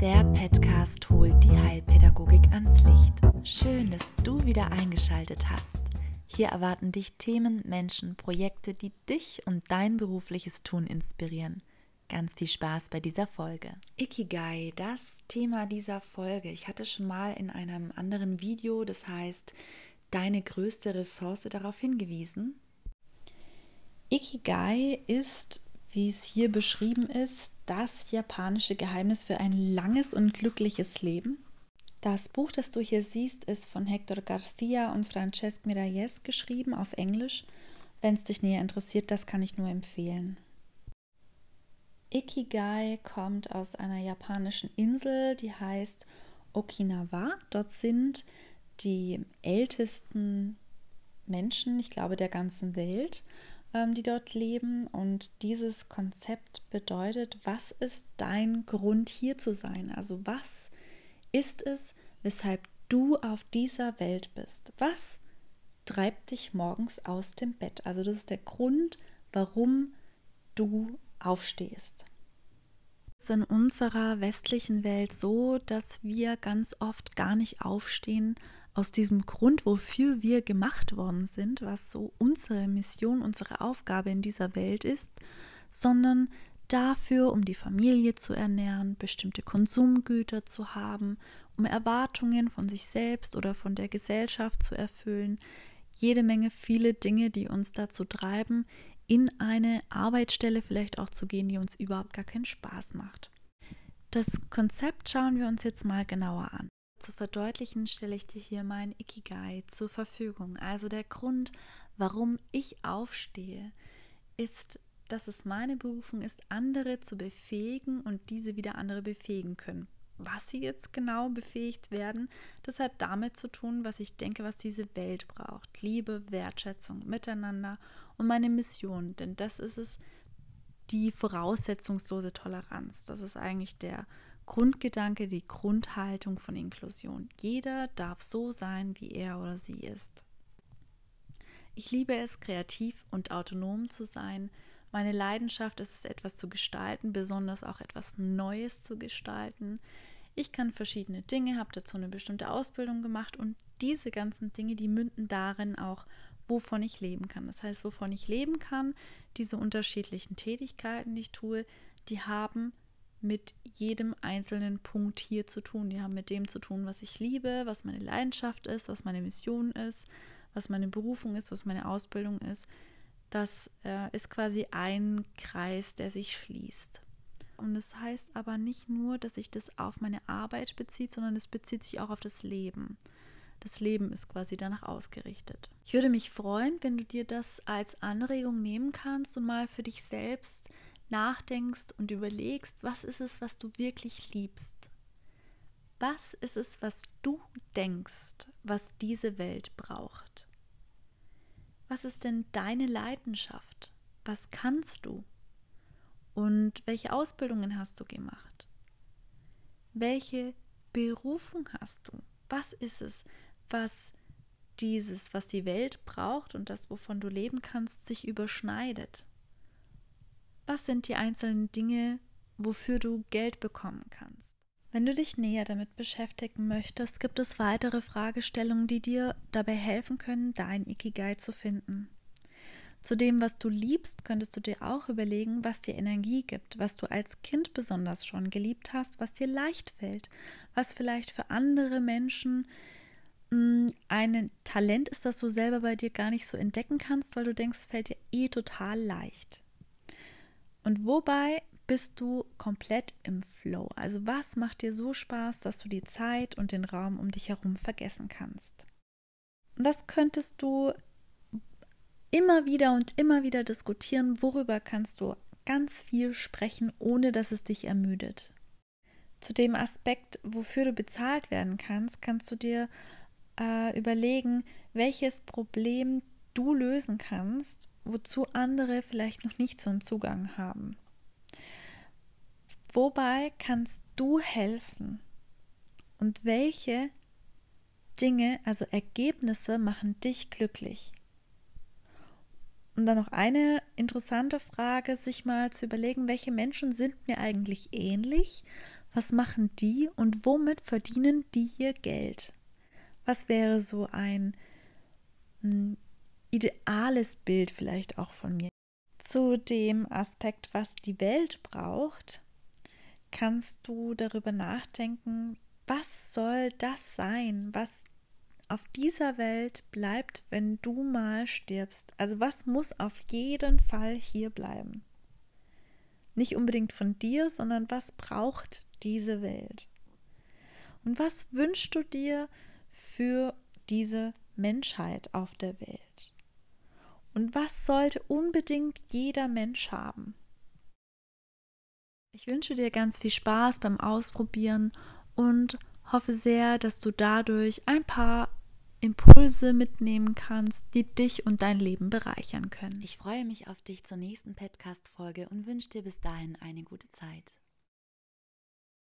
Der Podcast holt die Heilpädagogik ans Licht. Schön, dass du wieder eingeschaltet hast. Hier erwarten dich Themen, Menschen, Projekte, die dich und dein berufliches Tun inspirieren. Ganz viel Spaß bei dieser Folge. Ikigai, das Thema dieser Folge. Ich hatte schon mal in einem anderen Video, das heißt, deine größte Ressource darauf hingewiesen. Ikigai ist, wie es hier beschrieben ist, das japanische Geheimnis für ein langes und glückliches Leben. Das Buch, das du hier siehst, ist von Hector Garcia und Francesc Miralles geschrieben auf Englisch. Wenn es dich näher interessiert, das kann ich nur empfehlen. Ikigai kommt aus einer japanischen Insel, die heißt Okinawa. Dort sind die ältesten Menschen, ich glaube, der ganzen Welt, die dort leben. Und dieses Konzept bedeutet, was ist dein Grund hier zu sein? Also was ist es, weshalb du auf dieser Welt bist? Was treibt dich morgens aus dem Bett? Also das ist der Grund, warum du aufstehst. Es ist in unserer westlichen Welt so, dass wir ganz oft gar nicht aufstehen, aus diesem Grund, wofür wir gemacht worden sind, was so unsere Mission, unsere Aufgabe in dieser Welt ist, sondern dafür, um die Familie zu ernähren, bestimmte Konsumgüter zu haben, um Erwartungen von sich selbst oder von der Gesellschaft zu erfüllen, jede Menge viele Dinge, die uns dazu treiben, in eine Arbeitsstelle vielleicht auch zu gehen, die uns überhaupt gar keinen Spaß macht. Das Konzept schauen wir uns jetzt mal genauer an. Zu verdeutlichen stelle ich dir hier mein Ikigai zur Verfügung. Also der Grund, warum ich aufstehe, ist, dass es meine Berufung ist, andere zu befähigen und diese wieder andere befähigen können. Was sie jetzt genau befähigt werden, das hat damit zu tun, was ich denke, was diese Welt braucht. Liebe, Wertschätzung, Miteinander und meine Mission. Denn das ist es, die voraussetzungslose Toleranz. Das ist eigentlich der Grundgedanke, die Grundhaltung von Inklusion. Jeder darf so sein, wie er oder sie ist. Ich liebe es, kreativ und autonom zu sein. Meine Leidenschaft ist es, etwas zu gestalten, besonders auch etwas Neues zu gestalten. Ich kann verschiedene Dinge, habe dazu eine bestimmte Ausbildung gemacht und diese ganzen Dinge, die münden darin auch, wovon ich leben kann. Das heißt, wovon ich leben kann, diese unterschiedlichen Tätigkeiten, die ich tue, die haben mit jedem einzelnen Punkt hier zu tun. Die haben mit dem zu tun, was ich liebe, was meine Leidenschaft ist, was meine Mission ist, was meine Berufung ist, was meine Ausbildung ist. Das äh, ist quasi ein Kreis, der sich schließt. Und das heißt aber nicht nur, dass sich das auf meine Arbeit bezieht, sondern es bezieht sich auch auf das Leben. Das Leben ist quasi danach ausgerichtet. Ich würde mich freuen, wenn du dir das als Anregung nehmen kannst und mal für dich selbst nachdenkst und überlegst, was ist es, was du wirklich liebst? Was ist es, was du denkst, was diese Welt braucht? Was ist denn deine Leidenschaft? Was kannst du? Und welche Ausbildungen hast du gemacht? Welche Berufung hast du? Was ist es, was dieses, was die Welt braucht und das, wovon du leben kannst, sich überschneidet? Was sind die einzelnen Dinge, wofür du Geld bekommen kannst? Wenn du dich näher damit beschäftigen möchtest, gibt es weitere Fragestellungen, die dir dabei helfen können, dein Ikigai zu finden. Zu dem, was du liebst, könntest du dir auch überlegen, was dir Energie gibt, was du als Kind besonders schon geliebt hast, was dir leicht fällt, was vielleicht für andere Menschen mh, mm, ein Talent ist, das du selber bei dir gar nicht so entdecken kannst, weil du denkst, fällt dir eh total leicht. Und wobei bist du komplett im Flow? Also was macht dir so Spaß, dass du die Zeit und den Raum um dich herum vergessen kannst? Und das könntest du immer wieder und immer wieder diskutieren, worüber kannst du ganz viel sprechen, ohne dass es dich ermüdet. Zu dem Aspekt, wofür du bezahlt werden kannst, kannst du dir äh, überlegen, welches Problem du lösen kannst wozu andere vielleicht noch nicht so einen Zugang haben. Wobei kannst du helfen? Und welche Dinge, also Ergebnisse, machen dich glücklich? Und dann noch eine interessante Frage, sich mal zu überlegen, welche Menschen sind mir eigentlich ähnlich? Was machen die und womit verdienen die ihr Geld? Was wäre so ein, ideales Bild vielleicht auch von mir? Zu dem Aspekt, was die Welt braucht, kannst du darüber nachdenken, was soll das sein, was auf dieser Welt bleibt, wenn du mal stirbst? Also was muss auf jeden Fall hier bleiben? Nicht unbedingt von dir, sondern was braucht diese Welt? Und was wünschst du dir für diese Menschheit auf der Welt? Und was sollte unbedingt jeder Mensch haben? Ich wünsche dir ganz viel Spaß beim Ausprobieren und hoffe sehr, dass du dadurch ein paar Impulse mitnehmen kannst, die dich und dein Leben bereichern können. Ich freue mich auf dich zur nächsten Podcast-Folge und wünsche dir bis dahin eine gute Zeit.